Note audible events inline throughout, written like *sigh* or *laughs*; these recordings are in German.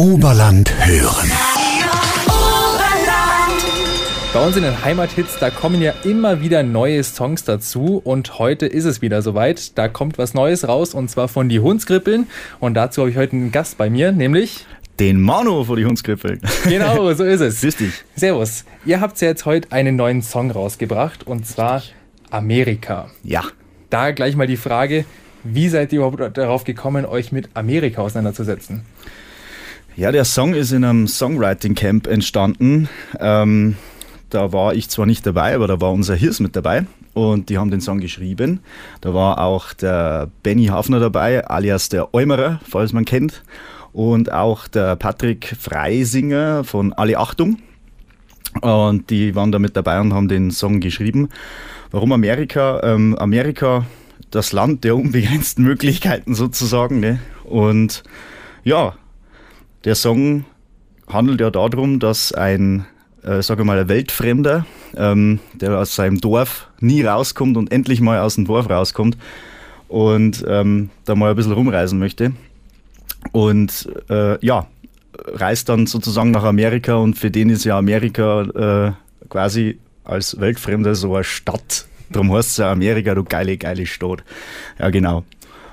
Oberland hören. Bei uns in den Heimathits, da kommen ja immer wieder neue Songs dazu und heute ist es wieder soweit. Da kommt was Neues raus und zwar von die Hundskrippeln und dazu habe ich heute einen Gast bei mir, nämlich den Manu von die Hundskrippeln. Genau, *laughs* so ist es. Dich. Servus. Ihr habt ja jetzt heute einen neuen Song rausgebracht und zwar Amerika. Ja. Da gleich mal die Frage, wie seid ihr überhaupt darauf gekommen, euch mit Amerika auseinanderzusetzen? Ja, der Song ist in einem Songwriting Camp entstanden. Ähm, da war ich zwar nicht dabei, aber da war unser Hirs mit dabei und die haben den Song geschrieben. Da war auch der Benny Hafner dabei, alias der Eumerer, falls man kennt, und auch der Patrick Freisinger von Alle Achtung. Und die waren da mit dabei und haben den Song geschrieben. Warum Amerika? Ähm, Amerika, das Land der unbegrenzten Möglichkeiten sozusagen. Ne? Und ja, der Song handelt ja darum, dass ein äh, sage mal, ein Weltfremder, ähm, der aus seinem Dorf nie rauskommt und endlich mal aus dem Dorf rauskommt und ähm, da mal ein bisschen rumreisen möchte. Und äh, ja, reist dann sozusagen nach Amerika und für den ist ja Amerika äh, quasi als Weltfremder so eine Stadt. Darum heißt es ja Amerika, du geile, geile Stadt. Ja, genau.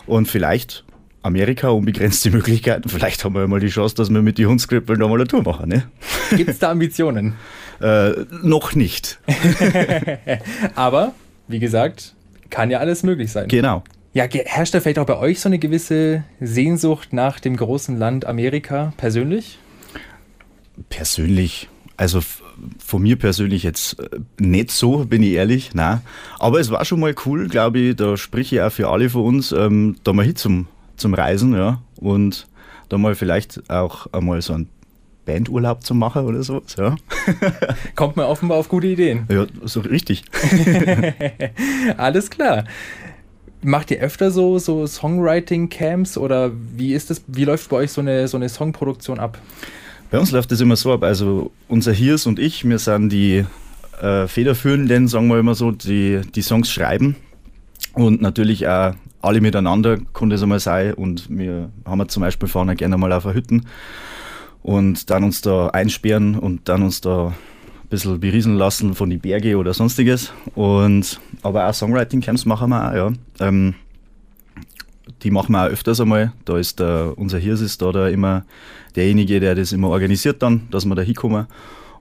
Und vielleicht Amerika, unbegrenzte Möglichkeiten. Vielleicht haben wir ja mal die Chance, dass wir mit den Hundskrippeln nochmal eine Tour machen. Ne? Gibt es da Ambitionen? *laughs* äh, noch nicht. *laughs* Aber, wie gesagt, kann ja alles möglich sein. Genau. Ja, herrscht da vielleicht auch bei euch so eine gewisse Sehnsucht nach dem großen Land Amerika persönlich? Persönlich, also von mir persönlich jetzt äh, nicht so, bin ich ehrlich, nein. Aber es war schon mal cool, glaube ich, da spreche ich auch für alle von uns, ähm, da mal hin zum Reisen, ja. Und da mal vielleicht auch einmal so einen Bandurlaub zu machen oder sowas, ja. *laughs* Kommt man offenbar auf gute Ideen. Ja, so richtig. *laughs* Alles klar. Macht ihr öfter so, so Songwriting-Camps oder wie ist das, wie läuft bei euch so eine, so eine Songproduktion ab? Bei uns läuft das immer so ab. Also unser Hirs und ich, wir sind die äh, Federführenden, sagen wir immer so, die die Songs schreiben und natürlich auch alle miteinander konnte es einmal sein. Und wir haben zum Beispiel fahren gerne mal auf eine Hütten und dann uns da einsperren und dann uns da ein bisschen beriesen lassen von die Berge oder sonstiges. Und, aber auch Songwriting-Camps machen wir auch, ja. Ähm, die machen wir auch öfters einmal. Da ist der, unser Hirs ist da, da immer derjenige, der das immer organisiert dann, dass wir da hinkommen.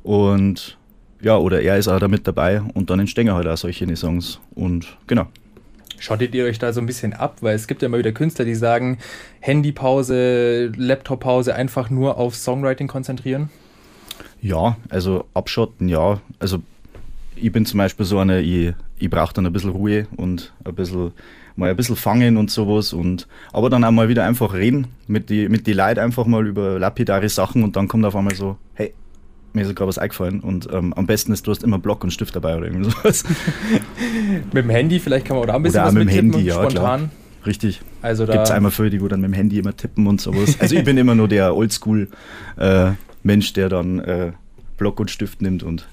Und ja, oder er ist auch da mit dabei und dann entstehen halt auch solche Songs. Und genau. Schottet ihr euch da so ein bisschen ab? Weil es gibt ja immer wieder Künstler, die sagen, Handypause, Laptoppause, einfach nur auf Songwriting konzentrieren? Ja, also abschotten, ja. Also ich bin zum Beispiel so einer, ich, ich brauche dann ein bisschen Ruhe und ein bisschen mal ein bisschen fangen und sowas und aber dann auch mal wieder einfach reden mit die mit die Leuten einfach mal über lapidare Sachen und dann kommt auf einmal so, hey, mir ist gerade was eingefallen und ähm, am besten ist, du hast immer Block und Stift dabei oder irgendwas. *laughs* mit dem Handy, vielleicht kann man auch ein bisschen oder was mit dem Handy, ja, spontan. Klar. Richtig. Also da Gibt es einmal für die, wo dann mit dem Handy immer tippen und sowas. Also ich bin immer nur der Oldschool-Mensch, äh, der dann äh, Block und Stift nimmt und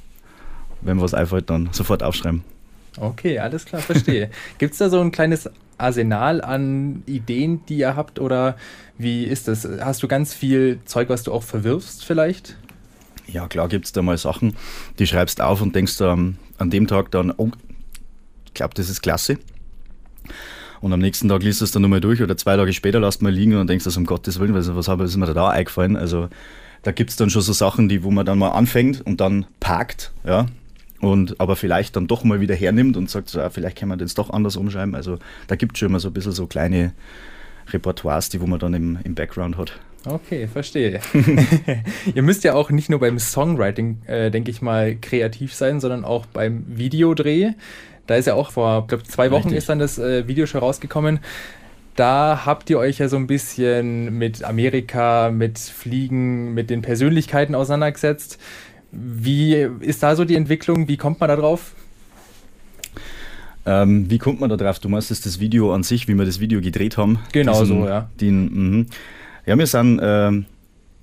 wenn was einfällt, dann sofort aufschreiben. Okay, alles klar, verstehe. *laughs* Gibt es da so ein kleines Arsenal an Ideen, die ihr habt oder wie ist das? Hast du ganz viel Zeug, was du auch verwirfst vielleicht? Ja, klar gibt es da mal Sachen, die schreibst auf und denkst ähm, an dem Tag dann, oh, ich glaube, das ist klasse. Und am nächsten Tag liest du es dann nochmal durch oder zwei Tage später lässt mal liegen und denkst, also um Gottes Willen, was, was ist mir da eingefallen? Also da gibt es dann schon so Sachen, die, wo man dann mal anfängt und dann parkt, ja, und aber vielleicht dann doch mal wieder hernimmt und sagt, ja, vielleicht kann man das doch anders umschreiben. Also da gibt es schon immer so ein bisschen so kleine Repertoires, die wo man dann im, im Background hat. Okay, verstehe. *laughs* Ihr müsst ja auch nicht nur beim Songwriting, äh, denke ich mal, kreativ sein, sondern auch beim Videodreh. Da ist ja auch vor, glaube zwei Wochen Richtig. ist dann das äh, Video schon rausgekommen. Da habt ihr euch ja so ein bisschen mit Amerika, mit Fliegen, mit den Persönlichkeiten auseinandergesetzt. Wie ist da so die Entwicklung? Wie kommt man da drauf? Ähm, wie kommt man da drauf? Du meinst das, das Video an sich, wie wir das Video gedreht haben? Genau diesen, so, ja. Den, mh. Ja, wir sind, äh,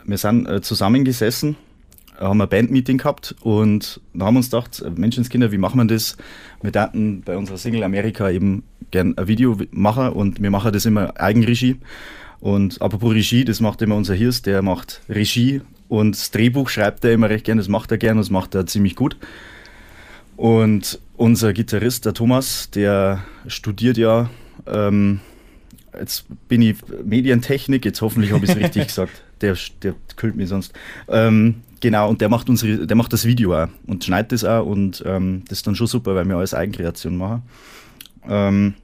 wir sind äh, zusammengesessen, haben ein Bandmeeting gehabt und dann haben uns gedacht, äh, Menschenskinder, wie machen wir das? Wir dachten bei unserer Single Amerika eben gern ein Video machen und wir machen das immer Eigenregie. Und apropos Regie, das macht immer unser Hirs, der macht Regie und das Drehbuch schreibt er immer recht gerne, das macht er gerne, das macht er ziemlich gut. Und unser Gitarrist, der Thomas, der studiert ja, ähm, jetzt bin ich Medientechnik, jetzt hoffentlich habe ich es *laughs* richtig gesagt, der, der kühlt mich sonst. Ähm, genau, und der macht, unsere, der macht das Video auch und schneidet das auch und ähm, das ist dann schon super, weil wir alles Eigenkreation machen. Ähm,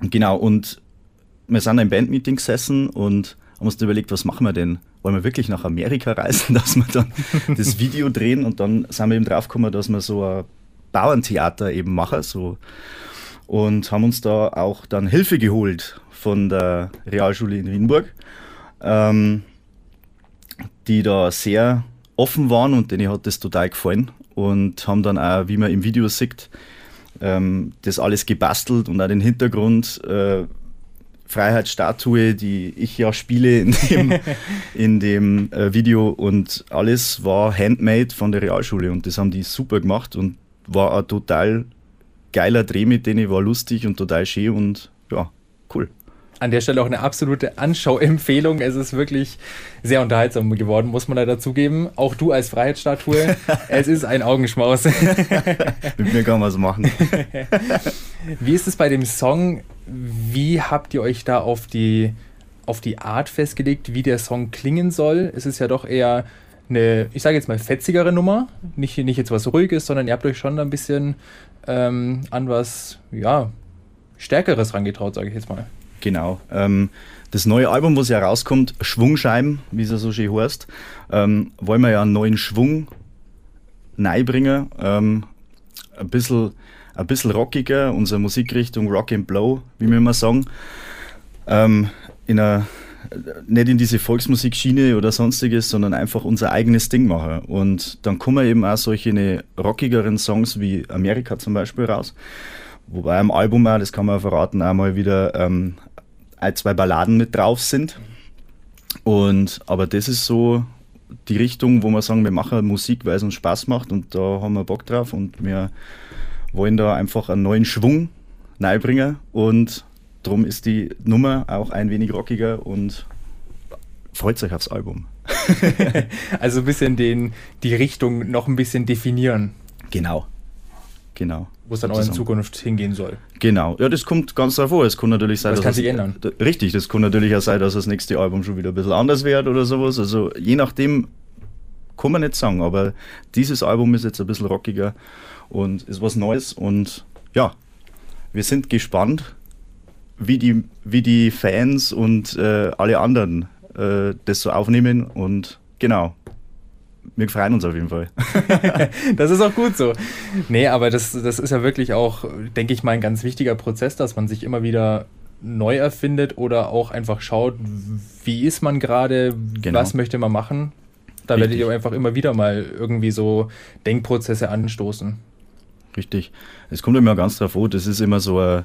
genau, und wir sind im Bandmeeting gesessen und haben uns überlegt, was machen wir denn? Wollen wir wirklich nach Amerika reisen, *laughs* dass wir dann das Video drehen und dann sind wir eben draufgekommen, dass wir so ein Bauerntheater eben machen. So. Und haben uns da auch dann Hilfe geholt von der Realschule in Wienburg, ähm, die da sehr offen waren und denen hat das total gefallen und haben dann auch, wie man im Video sieht, ähm, das alles gebastelt und auch den Hintergrund. Äh, Freiheitsstatue, die ich ja spiele in dem, *laughs* in dem äh, Video und alles war handmade von der Realschule und das haben die super gemacht und war ein total geiler Dreh mit denen, war lustig und total schön und ja, cool. An der Stelle auch eine absolute Anschauempfehlung. Es ist wirklich sehr unterhaltsam geworden, muss man da dazugeben. Auch du als Freiheitsstatue. *laughs* es ist ein Augenschmaus. *laughs* mit mir kann man es machen. *laughs* Wie ist es bei dem Song? Wie habt ihr euch da auf die, auf die Art festgelegt, wie der Song klingen soll? Es ist ja doch eher eine, ich sage jetzt mal, fetzigere Nummer. Nicht, nicht jetzt was Ruhiges, sondern ihr habt euch schon ein bisschen ähm, an was, ja, Stärkeres rangetraut, sage ich jetzt mal. Genau. Ähm, das neue Album, was ja rauskommt, Schwungscheiben, wie es ja so schön heißt, ähm, wollen wir ja einen neuen Schwung neibringen. Ähm, ein, bisschen, ein bisschen rockiger, unsere Musikrichtung Rock and Blow, wie wir immer sagen. Ähm, in einer nicht in diese Volksmusikschiene oder sonstiges, sondern einfach unser eigenes Ding machen. Und dann kommen eben auch solche rockigeren Songs wie Amerika zum Beispiel raus. Wobei am Album auch, das kann man verraten, auch mal wieder ähm, ein, zwei Balladen mit drauf sind. Und, aber das ist so die Richtung, wo wir sagen, wir machen Musik, weil es uns Spaß macht und da haben wir Bock drauf und wir wollen da einfach einen neuen Schwung reinbringen und Darum ist die Nummer auch ein wenig rockiger und freut sich aufs Album. *laughs* also ein bisschen den, die Richtung noch ein bisschen definieren. Genau. Genau. Wo es dann auch in Zukunft hingehen soll. Genau. Ja, das kommt ganz davor. Es kann natürlich sein, das kann sich ändern. Richtig, das kann natürlich auch sein, dass das nächste Album schon wieder ein bisschen anders wird oder sowas. Also je nachdem kann man nicht sagen, aber dieses Album ist jetzt ein bisschen rockiger und ist was Neues und ja, wir sind gespannt, wie die, wie die Fans und äh, alle anderen äh, das so aufnehmen. Und genau, wir freuen uns auf jeden Fall. *laughs* das ist auch gut so. Nee, aber das, das ist ja wirklich auch, denke ich mal, ein ganz wichtiger Prozess, dass man sich immer wieder neu erfindet oder auch einfach schaut, wie ist man gerade, genau. was möchte man machen. Da Richtig. werdet ihr einfach immer wieder mal irgendwie so Denkprozesse anstoßen. Richtig. Es kommt immer ganz drauf an, das ist immer so ein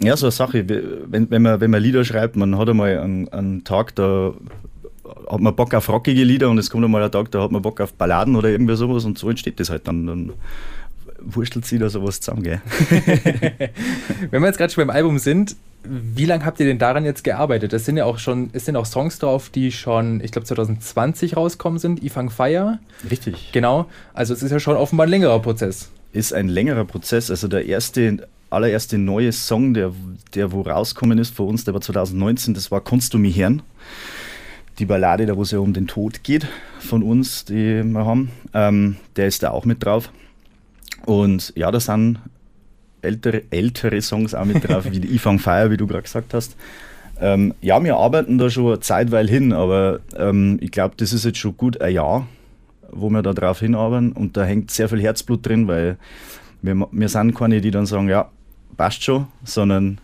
ja, so eine Sache, wenn, wenn, man, wenn man Lieder schreibt, man hat einmal einen, einen Tag, da hat man Bock auf rockige Lieder und es kommt einmal ein Tag, da hat man Bock auf Balladen oder irgendwie sowas und so entsteht das halt dann. Dann wurstelt sich da sowas zusammen, gell? *laughs* wenn wir jetzt gerade schon beim Album sind, wie lange habt ihr denn daran jetzt gearbeitet? Es sind ja auch schon, es sind auch Songs drauf, die schon, ich glaube 2020 rauskommen sind, Ifang Fire. Richtig. Genau. Also es ist ja schon offenbar ein längerer Prozess. Ist ein längerer Prozess. Also der erste allererste neue Song, der, der wo rausgekommen ist für uns, der war 2019, das war Kannst du mich hören? Die Ballade, da wo es ja um den Tod geht von uns, die wir haben, ähm, der ist da auch mit drauf. Und ja, da sind ältere, ältere Songs auch mit drauf, wie die Ifang Fire, wie du gerade gesagt hast. Ähm, ja, wir arbeiten da schon zeitweil hin, aber ähm, ich glaube, das ist jetzt schon gut ein Jahr, wo wir da drauf hinarbeiten und da hängt sehr viel Herzblut drin, weil wir, wir sind keine, die dann sagen, ja, passt schon, sondern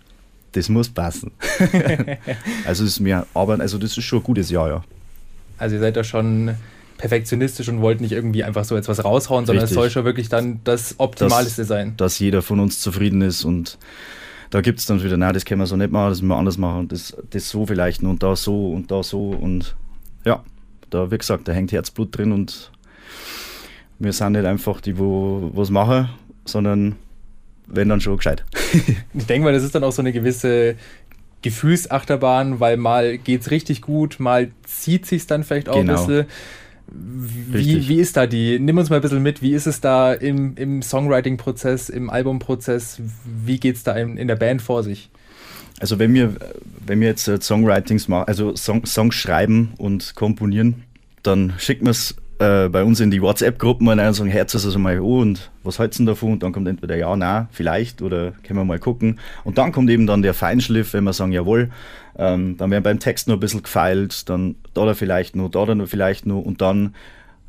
das muss passen. *laughs* *laughs* also ist mir, aber also das ist schon ein gutes Jahr, ja. Also ihr seid da schon perfektionistisch und wollt nicht irgendwie einfach so etwas raushauen, sondern Richtig. es soll schon wirklich dann das Optimalste dass, sein. Dass jeder von uns zufrieden ist und da gibt es dann wieder, nein, das können wir so nicht machen, das müssen wir anders machen, das, das so vielleicht und da so und da so und ja, da wie gesagt, da hängt Herzblut drin und wir sind nicht einfach die, wo was machen, sondern wenn dann schon gescheit. *laughs* ich denke mal, das ist dann auch so eine gewisse Gefühlsachterbahn, weil mal geht es richtig gut, mal zieht sich dann vielleicht auch genau. ein bisschen. Wie, wie ist da die, nimm uns mal ein bisschen mit, wie ist es da im, im Songwriting-Prozess, im Album-Prozess, wie geht es da in, in der Band vor sich? Also wenn wir, wenn wir jetzt äh, Songwritings machen, also Song, Songs schreiben und komponieren, dann schicken wir es äh, bei uns in die WhatsApp-Gruppen und sagen, Herz es also mal an und was halt's denn davon? Und dann kommt entweder ja, na, vielleicht oder können wir mal gucken. Und dann kommt eben dann der Feinschliff, wenn wir sagen, jawohl, ähm, dann werden beim Text noch ein bisschen gefeilt, dann da da vielleicht noch, da da vielleicht noch und dann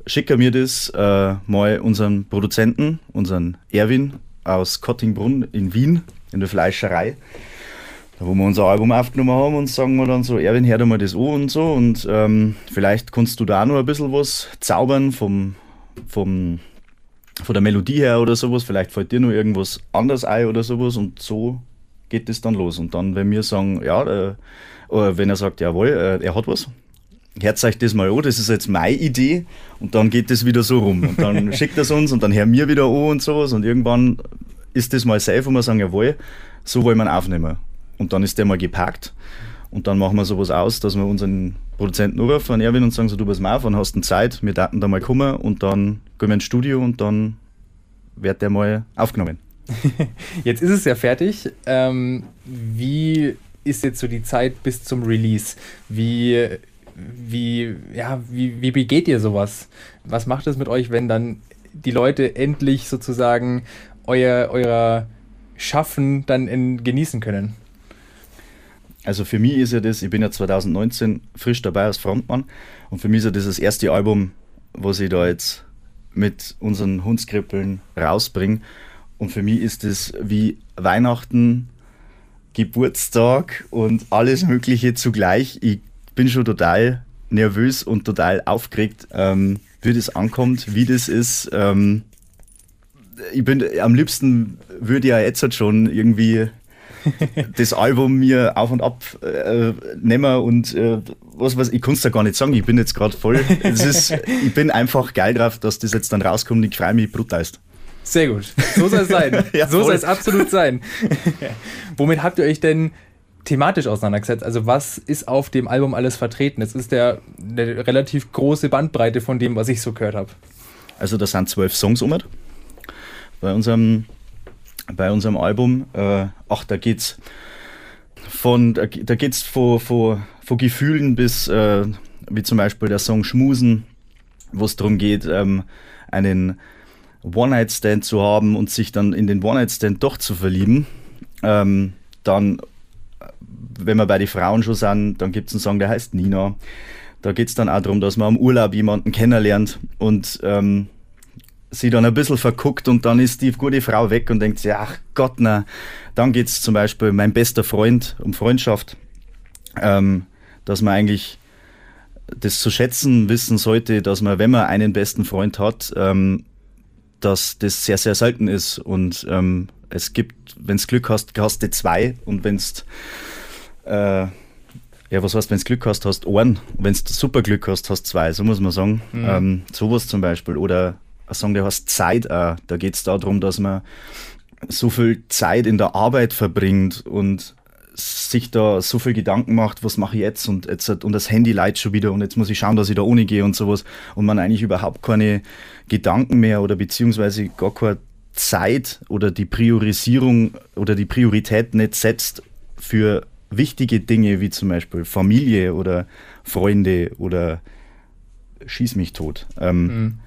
schicken wir das äh, mal unseren Produzenten, unseren Erwin aus Kottingbrunn in Wien, in der Fleischerei da wo wir unser Album aufgenommen haben und sagen wir dann so, Erwin, hör dir mal das an und so und ähm, vielleicht kannst du da noch ein bisschen was zaubern vom, vom, von der Melodie her oder sowas, vielleicht fällt dir noch irgendwas anderes ein oder sowas und so geht es dann los. Und dann, wenn wir sagen, ja, äh, oder wenn er sagt, jawohl, äh, er hat was, hört euch das mal an, das ist jetzt meine Idee und dann geht das wieder so rum und dann *laughs* schickt er es uns und dann hören wir wieder an und sowas und irgendwann ist das mal safe und wir sagen, jawohl, so wollen wir ihn aufnehmen. Und dann ist der mal gepackt. Und dann machen wir sowas aus, dass wir unseren Produzenten anrufen, Erwin, und sagen so, du pass mal auf, wann hast du Zeit? Wir daten da mal kommen und dann gehen wir ins Studio und dann wird der mal aufgenommen. *laughs* Jetzt ist es ja fertig. Ähm, wie ist jetzt so die Zeit bis zum Release? Wie, wie, ja, wie, wie begeht ihr sowas? Was macht es mit euch, wenn dann die Leute endlich sozusagen euer, euer Schaffen dann in, genießen können? Also für mich ist ja das, ich bin ja 2019 frisch dabei als Frontmann und für mich ist ja das das erste Album, was ich da jetzt mit unseren Hundskrippeln rausbringe. Und für mich ist das wie Weihnachten, Geburtstag und alles Mögliche zugleich. Ich bin schon total nervös und total aufgeregt, ähm, wie das ankommt, wie das ist. Ähm, ich bin am liebsten würde ja jetzt schon irgendwie *laughs* das Album mir auf und ab äh, nehmen und äh, was weiß ich, kann es da gar nicht sagen. Ich bin jetzt gerade voll. ist, ich bin einfach geil drauf, dass das jetzt dann rauskommt und ich freue mich brutalst. Sehr gut. So soll es sein. *laughs* ja, so soll es absolut sein. *laughs* Womit habt ihr euch denn thematisch auseinandergesetzt? Also was ist auf dem Album alles vertreten? Es ist der, eine relativ große Bandbreite von dem, was ich so gehört habe. Also da sind zwölf Songs um bei unserem bei unserem Album. Äh, ach, da geht's von, da, geht's von, von, von Gefühlen bis, äh, wie zum Beispiel der Song Schmusen, wo es darum geht, ähm, einen One-Night-Stand zu haben und sich dann in den One-Night-Stand doch zu verlieben. Ähm, dann, wenn wir bei den Frauen schon sind, dann gibt es einen Song, der heißt Nina. Da geht es dann auch darum, dass man am Urlaub jemanden kennenlernt und ähm, sie dann ein bisschen verguckt und dann ist die gute Frau weg und denkt sich, ach Gott, na. Dann geht es zum Beispiel mein bester Freund um Freundschaft, ähm, dass man eigentlich das zu schätzen wissen sollte, dass man, wenn man einen besten Freund hat, ähm, dass das sehr, sehr selten ist und ähm, es gibt, wenn es Glück hast, hast du zwei und wenn es äh, ja, was heißt, wenn du Glück hast, hast einen. Wenn du super Glück hast, hast zwei, so muss man sagen. Mhm. Ähm, sowas zum Beispiel. Oder ein Song, der heißt Zeit auch. Da geht es darum, dass man so viel Zeit in der Arbeit verbringt und sich da so viel Gedanken macht, was mache ich jetzt und jetzt und das Handy leidet schon wieder und jetzt muss ich schauen, dass ich da ohne gehe und sowas und man eigentlich überhaupt keine Gedanken mehr oder beziehungsweise gar keine Zeit oder die Priorisierung oder die Priorität nicht setzt für wichtige Dinge wie zum Beispiel Familie oder Freunde oder schieß mich tot. Ähm, mhm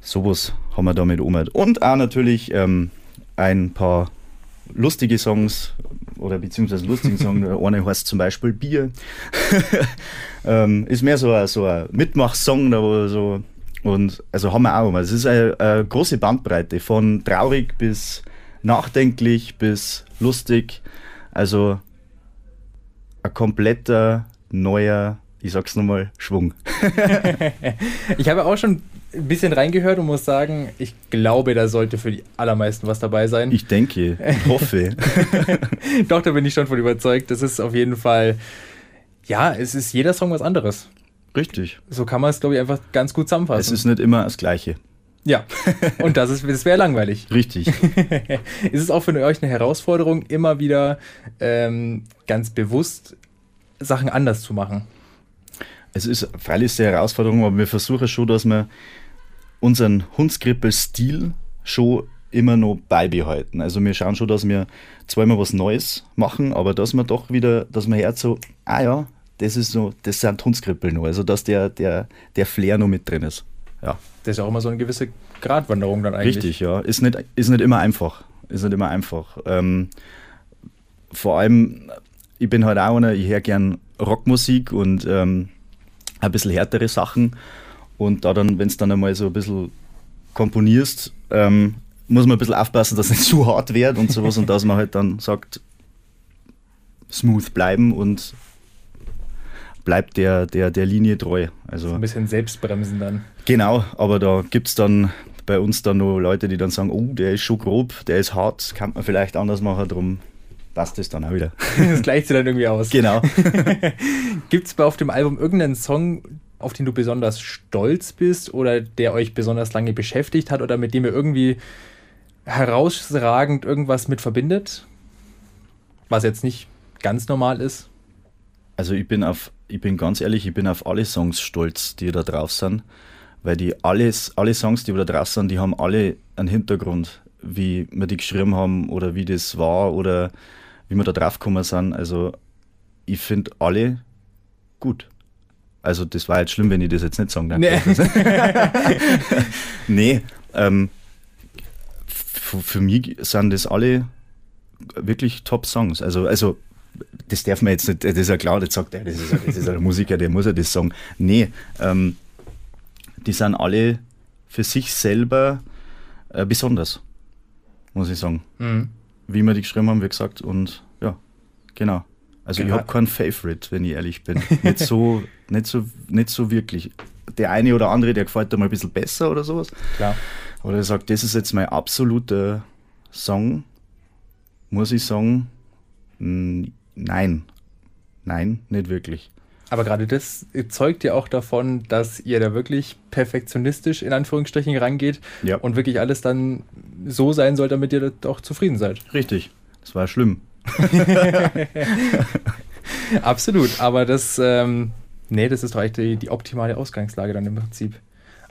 sowas haben wir damit um. Und auch natürlich ähm, ein paar lustige Songs oder beziehungsweise lustigen Songs. *laughs* Eine heißt zum Beispiel Bier. *laughs* ähm, ist mehr so ein, so ein Mitmachsong, da so. Und also haben wir auch mal. Es ist eine, eine große Bandbreite von traurig bis nachdenklich bis lustig. Also ein kompletter neuer, ich sag's nochmal, Schwung. *laughs* ich habe auch schon ein bisschen reingehört und muss sagen, ich glaube, da sollte für die allermeisten was dabei sein. Ich denke, ich hoffe. *laughs* Doch, da bin ich schon von überzeugt. Das ist auf jeden Fall, ja, es ist jeder Song was anderes. Richtig. So kann man es, glaube ich, einfach ganz gut zusammenfassen. Es ist nicht immer das Gleiche. Ja, *laughs* und das, ist, das wäre langweilig. Richtig. *laughs* ist es auch für euch eine Herausforderung, immer wieder ähm, ganz bewusst Sachen anders zu machen? Es ist freilich eine Herausforderung, aber wir versuchen schon, dass wir unseren Hundskrippel-Stil schon immer noch beibehalten. Also wir schauen schon, dass wir zweimal was Neues machen, aber dass wir doch wieder, dass man hört so, ah ja, das ist so, das sind Hundskrippel noch. Also dass der, der, der Flair noch mit drin ist. Ja. Das ist auch immer so eine gewisse Gratwanderung dann eigentlich. Richtig, ja. Ist nicht, ist nicht immer einfach. Ist nicht immer einfach. Ähm, vor allem, ich bin halt auch einer, ich höre gern Rockmusik und ähm, ein bisschen härtere Sachen. Und da dann, wenn es dann einmal so ein bisschen komponierst, ähm, muss man ein bisschen aufpassen, dass es nicht zu hart wird und sowas und dass man halt dann sagt, smooth bleiben und bleibt der, der, der Linie treu. Also so ein bisschen Selbstbremsen dann. Genau, aber da gibt es dann bei uns dann nur Leute, die dann sagen, oh, der ist schon grob, der ist hart, kann man vielleicht anders machen, darum passt es dann auch wieder. *laughs* das gleicht sich dann irgendwie aus. Genau. *laughs* gibt es auf dem Album irgendeinen Song, auf den du besonders stolz bist oder der euch besonders lange beschäftigt hat oder mit dem ihr irgendwie herausragend irgendwas mit verbindet? Was jetzt nicht ganz normal ist? Also ich bin auf, ich bin ganz ehrlich, ich bin auf alle Songs stolz, die da drauf sind. Weil die alles, alle Songs, die da drauf sind, die haben alle einen Hintergrund, wie wir die geschrieben haben oder wie das war oder wie wir da drauf gekommen sind. Also ich finde alle gut. Also das war jetzt schlimm, wenn ich das jetzt nicht sagen darf. Nee, *laughs* nee ähm, für mich sind das alle wirklich Top-Songs. Also, also das darf man jetzt nicht, das ist ja klar, das sagt er, das ist, das ist ein Musiker, der muss ja das sagen. Nee, ähm, die sind alle für sich selber äh, besonders, muss ich sagen. Mhm. Wie wir die geschrieben haben, wie gesagt, und ja, genau. Also genau. ich habe keinen Favorite, wenn ich ehrlich bin. nicht, so, *laughs* nicht, so, nicht so wirklich. Der eine oder andere, der gefällt dir mal ein bisschen besser oder sowas. Klar. Oder er sagt, das ist jetzt mein absoluter Song, muss ich sagen, nein. Nein, nicht wirklich. Aber gerade das zeugt ja auch davon, dass ihr da wirklich perfektionistisch in Anführungsstrichen rangeht ja. und wirklich alles dann so sein soll, damit ihr auch zufrieden seid. Richtig. Das war schlimm. *laughs* Absolut. Aber das, ähm, nee, das ist doch eigentlich die, die optimale Ausgangslage dann im Prinzip.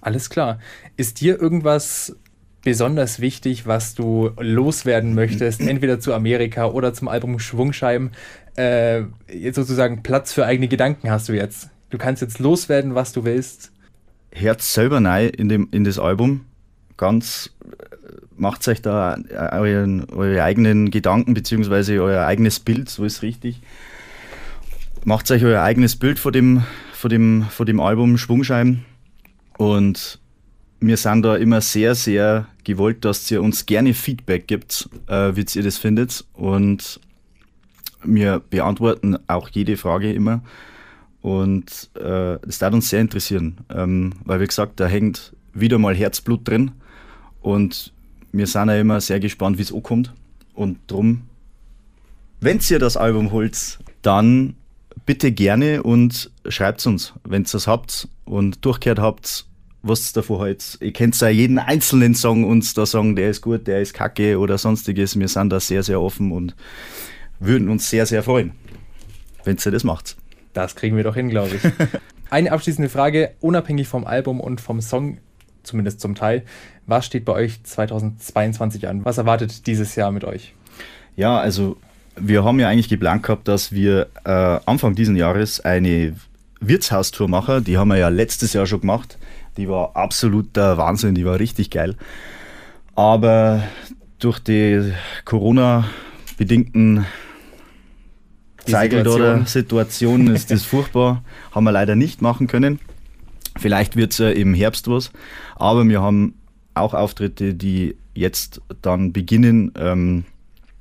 Alles klar. Ist dir irgendwas besonders wichtig, was du loswerden möchtest, entweder zu Amerika oder zum Album Schwungscheiben? Äh, jetzt sozusagen Platz für eigene Gedanken hast du jetzt. Du kannst jetzt loswerden, was du willst. Herz selber nein in, in das Album. Ganz macht euch da euren, eure eigenen Gedanken beziehungsweise euer eigenes Bild, so ist richtig. Macht euch euer eigenes Bild vor dem, vor dem, vor dem Album Schwungscheiben und wir sind da immer sehr, sehr gewollt, dass ihr uns gerne Feedback gibt, äh, wie ihr das findet. Und wir beantworten auch jede Frage immer. Und äh, das darf uns sehr interessieren, ähm, weil wie gesagt, da hängt wieder mal Herzblut drin. Und wir sind ja immer sehr gespannt, wie es ankommt. Und drum, wenn ihr das Album holt, dann bitte gerne und schreibt uns, wenn ihr das habt und durchgehört habt was davon halt. Ihr könnt ja jeden einzelnen Song uns da sagen, der ist gut, der ist kacke oder sonstiges. Wir sind da sehr, sehr offen und würden uns sehr, sehr freuen, wenn ihr das macht. Das kriegen wir doch hin, glaube ich. *laughs* Eine abschließende Frage, unabhängig vom Album und vom Song, zumindest zum Teil. Was steht bei euch 2022 an? Was erwartet dieses Jahr mit euch? Ja, also wir haben ja eigentlich geplant gehabt, dass wir äh, Anfang dieses Jahres eine Wirtshaustour machen. Die haben wir ja letztes Jahr schon gemacht. Die war absoluter Wahnsinn, die war richtig geil. Aber durch die Corona-bedingten Zeigel oder Situation ist das *laughs* furchtbar. Haben wir leider nicht machen können. Vielleicht wird es ja im Herbst was. Aber wir haben auch Auftritte, die jetzt dann beginnen. Ähm,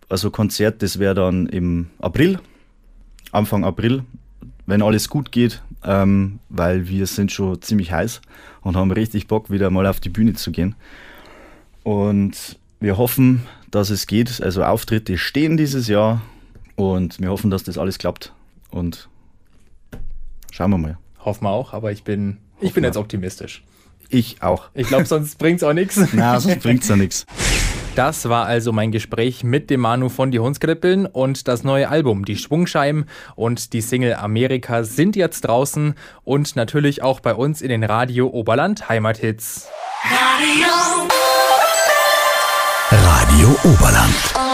also Konzert, das wäre dann im April, Anfang April, wenn alles gut geht, ähm, weil wir sind schon ziemlich heiß und haben richtig Bock, wieder mal auf die Bühne zu gehen. Und wir hoffen, dass es geht. Also Auftritte stehen dieses Jahr und wir hoffen, dass das alles klappt. Und schauen wir mal. Hoffen wir auch, aber ich bin, ich bin jetzt optimistisch. Ich auch. Ich glaube, sonst bringt es auch nichts. *laughs* Na, sonst bringt es ja nichts. Das war also mein Gespräch mit dem Manu von die Hundskrippeln und das neue Album Die Schwungscheiben und die Single Amerika sind jetzt draußen und natürlich auch bei uns in den Radio Oberland Heimathits. Radio, Radio Oberland.